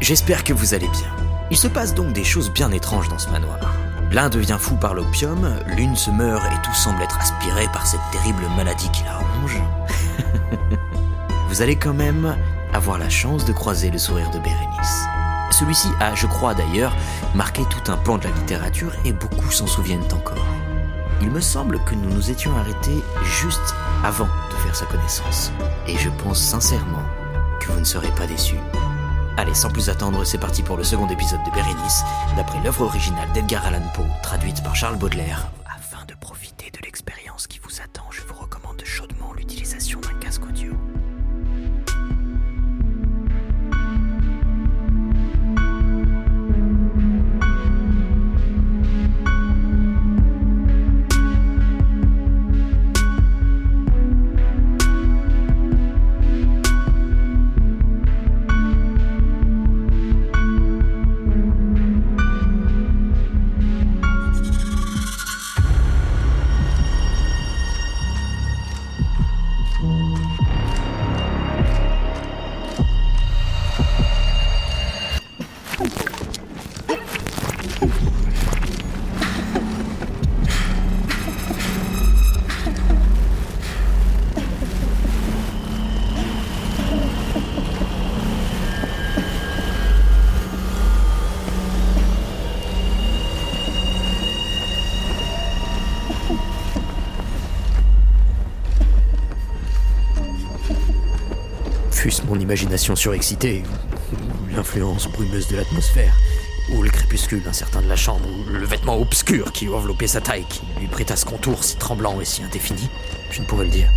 J'espère que vous allez bien. Il se passe donc des choses bien étranges dans ce manoir. L'un devient fou par l'opium, l'une se meurt et tout semble être aspiré par cette terrible maladie qui la ronge. vous allez quand même avoir la chance de croiser le sourire de Bérénice. Celui-ci a, je crois d'ailleurs, marqué tout un pan de la littérature et beaucoup s'en souviennent encore. Il me semble que nous nous étions arrêtés juste avant de faire sa connaissance. Et je pense sincèrement que vous ne serez pas déçus. Sans plus attendre, c'est parti pour le second épisode de Bérénice, d'après l'œuvre originale d'Edgar Allan Poe, traduite par Charles Baudelaire. Mon imagination surexcitée, ou l'influence brumeuse de l'atmosphère, ou le crépuscule incertain de la chambre, ou le vêtement obscur qui enveloppait sa taille, qui lui prêta ce contour si tremblant et si indéfini, je ne pourrais le dire.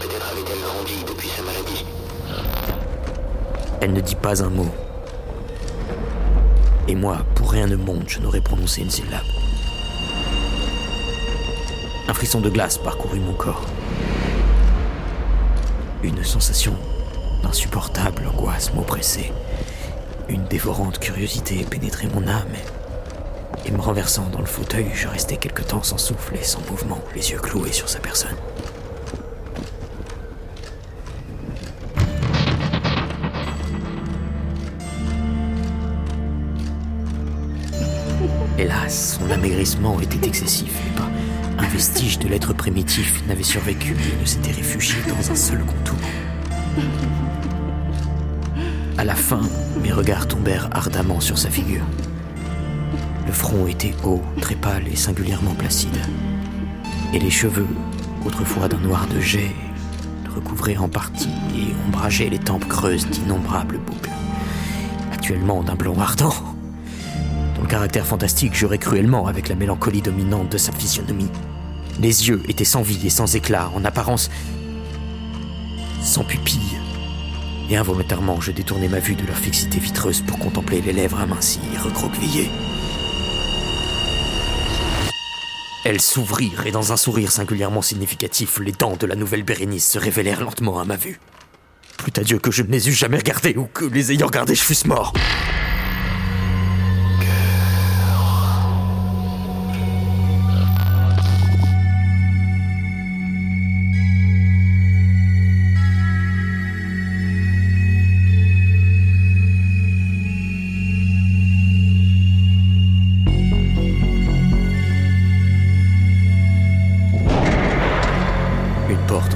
Peut-être avait-elle grandi depuis sa maladie. Elle ne dit pas un mot. Et moi, pour rien au monde, je n'aurais prononcé une syllabe. Un frisson de glace parcourut mon corps. Une sensation d'insupportable angoisse m'oppressait. Une dévorante curiosité pénétrait mon âme. Et me renversant dans le fauteuil, je restais quelque temps sans souffle et sans mouvement, les yeux cloués sur sa personne. Hélas, son amaigrissement était excessif vestige de l'être primitif n'avait survécu et ne s'était réfugié dans un seul contour. À la fin, mes regards tombèrent ardemment sur sa figure. Le front était haut, très pâle et singulièrement placide. Et les cheveux, autrefois d'un noir de jet, recouvraient en partie et ombrageaient les tempes creuses d'innombrables boucles. Actuellement d'un blond ardent. Dont le caractère fantastique jurait cruellement avec la mélancolie dominante de sa physionomie. Les yeux étaient sans vie et sans éclat, en apparence sans pupille. Et involontairement, je détournai ma vue de leur fixité vitreuse pour contempler les lèvres amincies et recroquevillées. Elles s'ouvrirent et dans un sourire singulièrement significatif, les dents de la nouvelle Bérénice se révélèrent lentement à ma vue. Plût à Dieu que je ne les eus jamais regardées ou que les ayant regardées je fusse mort.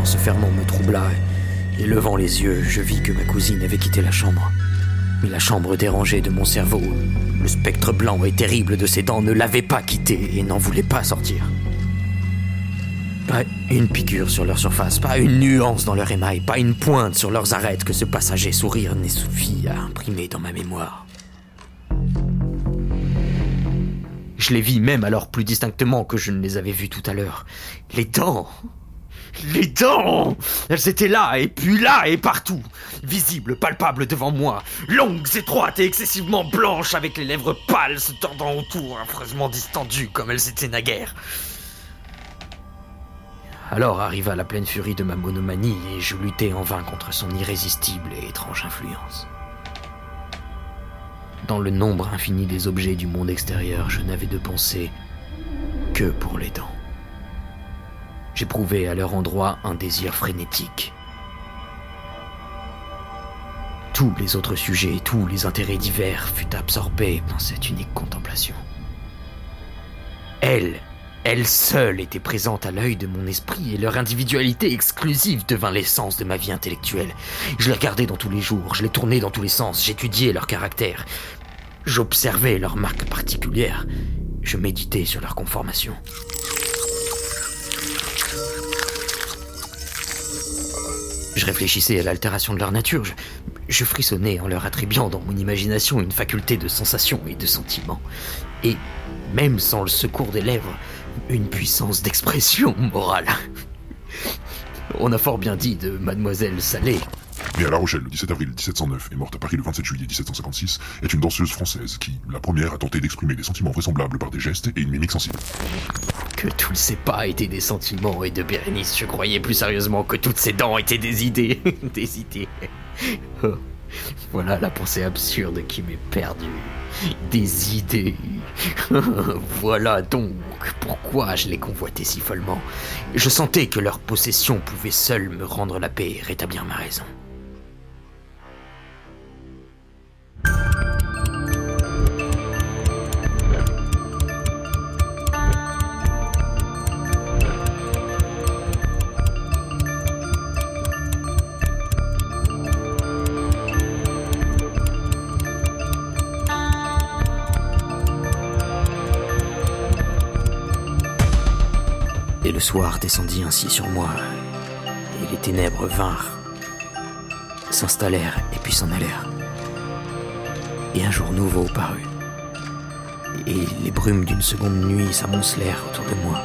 Porte se fermant me troubla et levant les yeux, je vis que ma cousine avait quitté la chambre. Mais la chambre dérangée de mon cerveau, le spectre blanc et terrible de ses dents ne l'avait pas quitté et n'en voulait pas sortir. Pas une piqûre sur leur surface, pas une nuance dans leur émail, pas une pointe sur leurs arêtes que ce passager sourire n'ait suffi à imprimer dans ma mémoire. Je les vis même alors plus distinctement que je ne les avais vus tout à l'heure. Les dents Les dents Elles étaient là, et puis là, et partout Visibles, palpables devant moi, longues, étroites et excessivement blanches, avec les lèvres pâles se tordant autour, affreusement distendues comme elles étaient naguère. Alors arriva la pleine furie de ma monomanie et je luttai en vain contre son irrésistible et étrange influence. Dans le nombre infini des objets du monde extérieur, je n'avais de pensée que pour les dents. J'éprouvais à leur endroit un désir frénétique. Tous les autres sujets, tous les intérêts divers furent absorbés dans cette unique contemplation. Elle elle seule était présente à l'œil de mon esprit et leur individualité exclusive devint l'essence de ma vie intellectuelle. Je les regardais dans tous les jours, je les tournais dans tous les sens, j'étudiais leur caractère. J'observais leurs marques particulières. Je méditais sur leur conformation. Je réfléchissais à l'altération de leur nature. Je, je, frissonnais en leur attribuant dans mon imagination une faculté de sensation et de sentiment. Et, même sans le secours des lèvres, une puissance d'expression morale. On a fort bien dit de Mademoiselle Salé. Mais à La Rochelle, le 17 avril 1709, et morte à Paris le 27 juillet 1756, est une danseuse française qui, la première, a tenté d'exprimer des sentiments vraisemblables par des gestes et une mimique sensible. Que tous ces pas étaient des sentiments, et de Bérénice, je croyais plus sérieusement que toutes ses dents étaient des idées. des idées. Oh. Voilà la pensée absurde qui m'est perdue. Des idées. voilà donc pourquoi je les convoitais si follement. Je sentais que leur possession pouvait seule me rendre la paix et rétablir ma raison. Et le soir descendit ainsi sur moi, et les ténèbres vinrent, s'installèrent et puis s'en allèrent. Et un jour nouveau parut. Et les brumes d'une seconde nuit s'amoncelèrent autour de moi.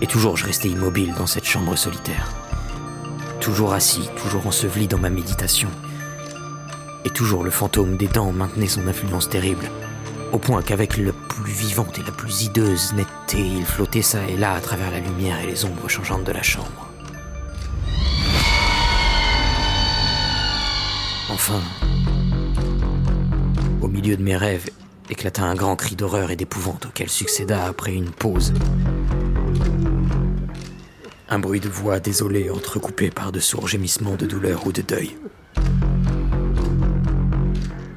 Et toujours je restais immobile dans cette chambre solitaire. Toujours assis, toujours enseveli dans ma méditation. Et toujours le fantôme des dents maintenait son influence terrible au point qu'avec la vivante et la plus hideuse netteté, il flottait ça et là à travers la lumière et les ombres changeantes de la chambre. Enfin, au milieu de mes rêves, éclata un grand cri d'horreur et d'épouvante auquel succéda après une pause. Un bruit de voix désolée entrecoupé par de sourds gémissements de douleur ou de deuil.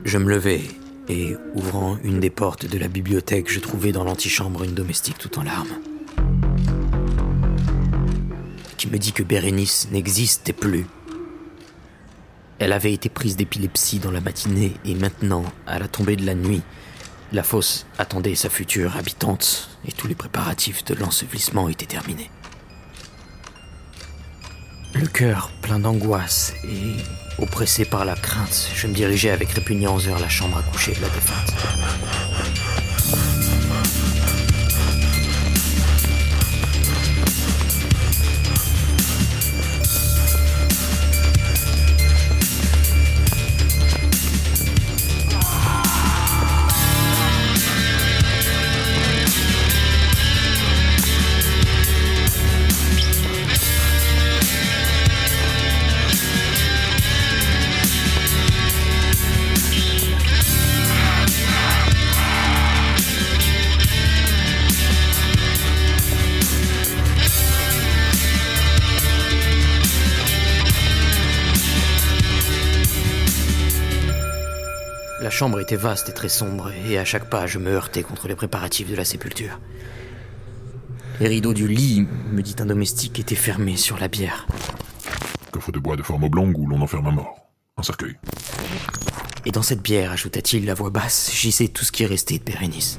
Je me levai et, ouvrant une des portes de la bibliothèque, je trouvai dans l'antichambre une domestique tout en larmes. Qui me dit que Bérénice n'existait plus. Elle avait été prise d'épilepsie dans la matinée et maintenant, à la tombée de la nuit, la fosse attendait sa future habitante et tous les préparatifs de l'ensevelissement étaient terminés. Le cœur plein d'angoisse et oppressé par la crainte, je me dirigeais avec répugnance vers la chambre à coucher de la défunte. Chambre était vaste et très sombre, et à chaque pas je me heurtais contre les préparatifs de la sépulture. Les rideaux du lit, me dit un domestique, étaient fermés sur la bière. Coffre de bois de forme oblongue où l'on enferme un mort? Un cercueil. Et dans cette bière, ajouta-t-il la voix basse, gisait tout ce qui restait de Bérénice.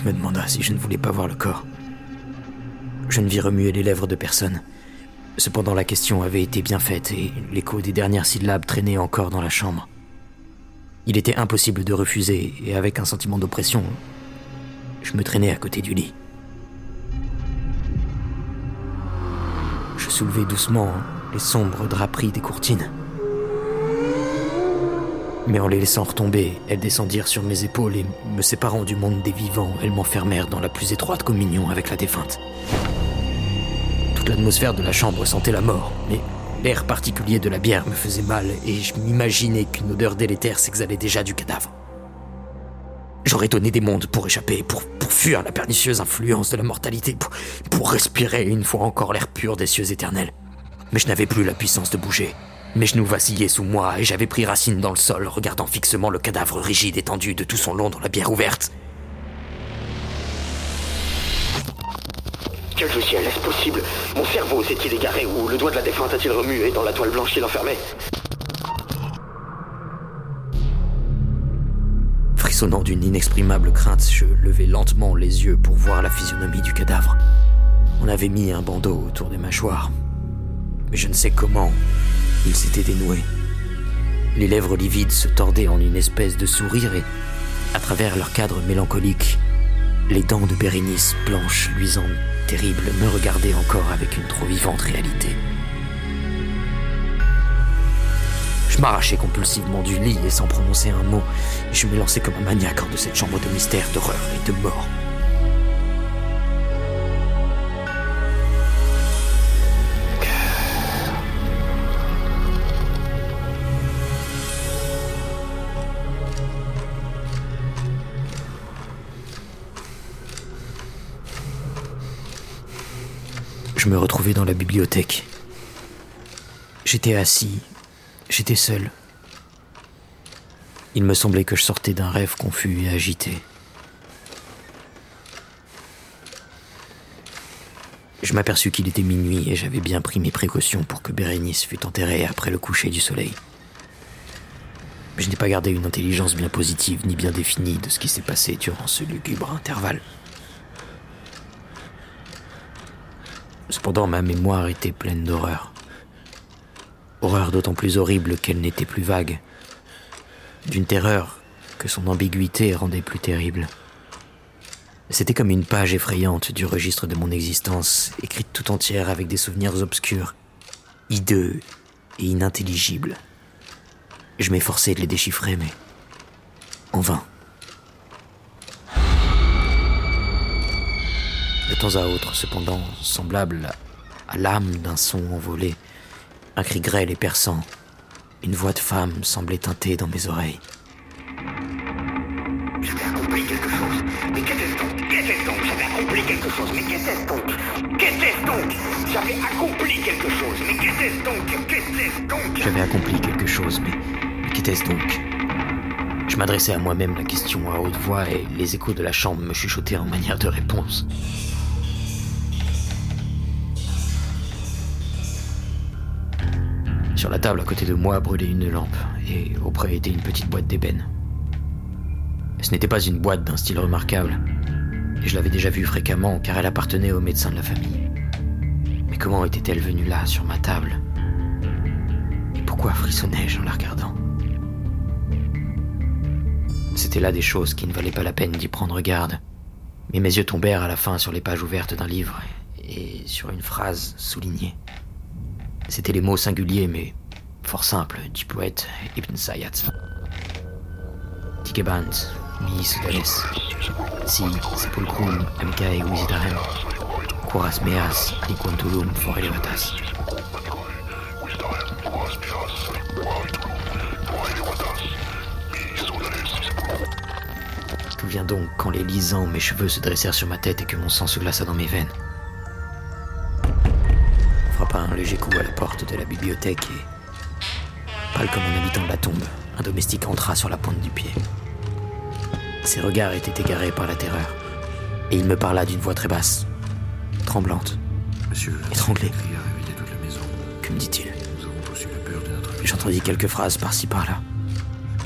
Donc me demanda si je ne voulais pas voir le corps. Je ne vis remuer les lèvres de personne. Cependant, la question avait été bien faite et l'écho des dernières syllabes traînait encore dans la chambre. Il était impossible de refuser et avec un sentiment d'oppression, je me traînais à côté du lit. Je soulevai doucement les sombres draperies des courtines. Mais en les laissant retomber, elles descendirent sur mes épaules et, me séparant du monde des vivants, elles m'enfermèrent dans la plus étroite communion avec la défunte. Toute l'atmosphère de la chambre sentait la mort, mais l'air particulier de la bière me faisait mal et je m'imaginais qu'une odeur délétère s'exhalait déjà du cadavre. J'aurais donné des mondes pour échapper, pour, pour fuir la pernicieuse influence de la mortalité, pour, pour respirer une fois encore l'air pur des cieux éternels. Mais je n'avais plus la puissance de bouger. Mes genoux vacillaient sous moi et j'avais pris racine dans le sol, regardant fixement le cadavre rigide étendu de tout son long dans la bière ouverte. Quel ciel, est-ce possible? Mon cerveau s'est-il égaré ou le doigt de la défunte a-t-il remué dans la toile blanche qui l'enfermait Frissonnant d'une inexprimable crainte, je levai lentement les yeux pour voir la physionomie du cadavre. On avait mis un bandeau autour des mâchoires. Mais je ne sais comment, il s'était dénoué. Les lèvres livides se tordaient en une espèce de sourire et, à travers leur cadre mélancolique, les dents de Bérénice, blanches, luisantes, terribles, me regardaient encore avec une trop vivante réalité. Je m'arrachai compulsivement du lit et sans prononcer un mot, je me lançai comme un maniaque hors de cette chambre de mystère, d'horreur et de mort. Je me retrouvais dans la bibliothèque. J'étais assis, j'étais seul. Il me semblait que je sortais d'un rêve confus et agité. Je m'aperçus qu'il était minuit et j'avais bien pris mes précautions pour que Bérénice fût enterrée après le coucher du soleil. Mais je n'ai pas gardé une intelligence bien positive ni bien définie de ce qui s'est passé durant ce lugubre intervalle. Cependant, ma mémoire était pleine d'horreur. Horreur d'autant plus horrible qu'elle n'était plus vague. D'une terreur que son ambiguïté rendait plus terrible. C'était comme une page effrayante du registre de mon existence, écrite tout entière avec des souvenirs obscurs, hideux et inintelligibles. Je m'efforçais de les déchiffrer, mais en vain. De temps à autre, cependant, semblable à l'âme d'un son envolé, un cri grêle et perçant, une voix de femme semblait teinter dans mes oreilles. J'avais accompli quelque chose. Mais qu'était-ce donc? Qu'était-ce donc? J'avais accompli quelque chose. Mais qu'était-ce donc? Qu'était-ce donc? J'avais accompli quelque chose. Mais qu'était-ce donc? Qu'était-ce donc? J'avais accompli quelque chose, mais, mais qu'était-ce donc? Je m'adressais à moi-même la question à haute voix et les échos de la chambre me chuchotaient en manière de réponse. La table à côté de moi brûlait une lampe, et auprès était une petite boîte d'ébène. Ce n'était pas une boîte d'un style remarquable, et je l'avais déjà vue fréquemment car elle appartenait au médecin de la famille. Mais comment était-elle venue là, sur ma table? Et pourquoi frissonnais-je en la regardant? C'était là des choses qui ne valaient pas la peine d'y prendre garde, mais mes yeux tombèrent à la fin sur les pages ouvertes d'un livre et sur une phrase soulignée. C'étaient les mots singuliers mais fort simples du poète Ibn Sayyad. Tikebant, mi sudales, si sepulcrum amcae visitarem, curas meas aliquantulum forelevatas. D'où vient donc quand les lisant, mes cheveux se dressèrent sur ma tête et que mon sang se glaça dans mes veines frappa un léger coup à la porte de la bibliothèque et, Pâle comme un habitant de la tombe, un domestique entra sur la pointe du pied. Ses regards étaient égarés par la terreur, et il me parla d'une voix très basse, tremblante, Monsieur, étranglée. Que me dit-il J'entendis quelques phrases par-ci par-là.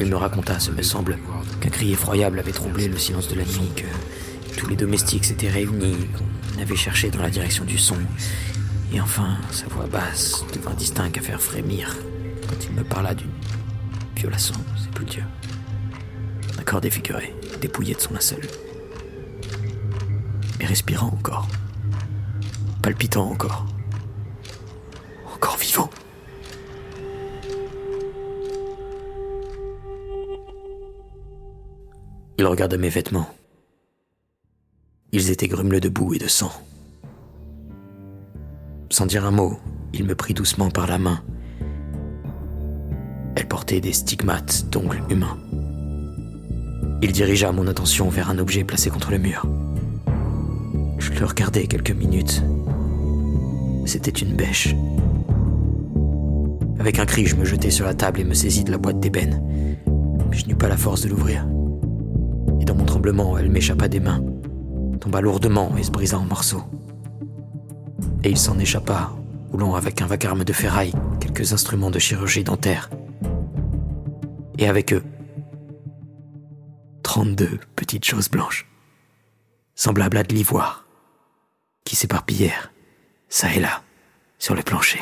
Il me raconta, ce me semble, qu'un cri effroyable avait troublé le silence de la nuit, que tous les domestiques s'étaient réunis, qu'on avait cherché dans la direction du son. Et enfin, sa voix basse devint distincte à faire frémir il me parla d'une violation sépulture. Un corps défiguré, dépouillé de son linceul. Mais respirant encore. Palpitant encore. Encore vivant. Il regarda mes vêtements. Ils étaient grumeleux de boue et de sang. Sans dire un mot, il me prit doucement par la main. Elle portait des stigmates d'ongles humains. Il dirigea mon attention vers un objet placé contre le mur. Je le regardai quelques minutes. C'était une bêche. Avec un cri, je me jetai sur la table et me saisis de la boîte d'ébène. Mais je n'eus pas la force de l'ouvrir. Et dans mon tremblement, elle m'échappa des mains, tomba lourdement et se brisa en morceaux. Et il s'en échappa, roulant avec un vacarme de ferraille quelques instruments de chirurgie dentaire. Et avec eux, 32 petites choses blanches, semblables à de l'ivoire, qui s'éparpillèrent, ça et là, sur le plancher.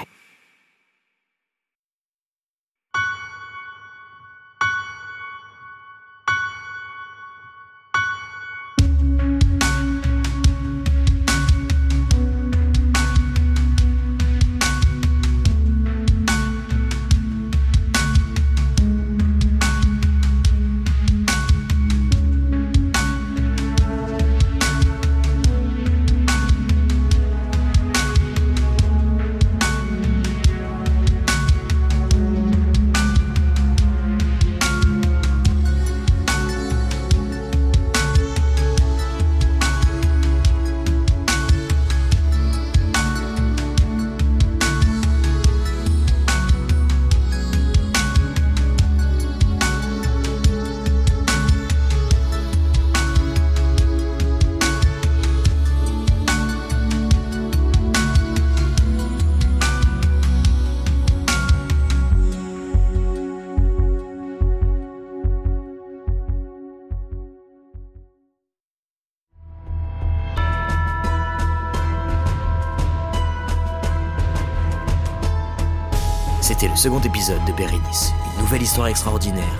Second épisode de Bérénice, une nouvelle histoire extraordinaire.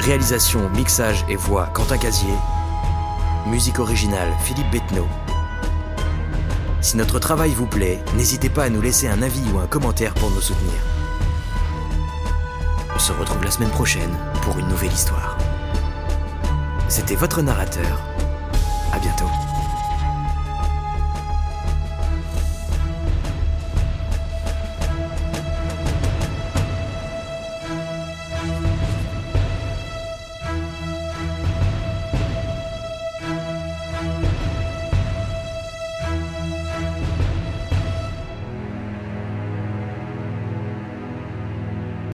Réalisation, mixage et voix Quentin Casier. Musique originale Philippe Bettenot. Si notre travail vous plaît, n'hésitez pas à nous laisser un avis ou un commentaire pour nous soutenir. On se retrouve la semaine prochaine pour une nouvelle histoire. C'était votre narrateur. À bientôt.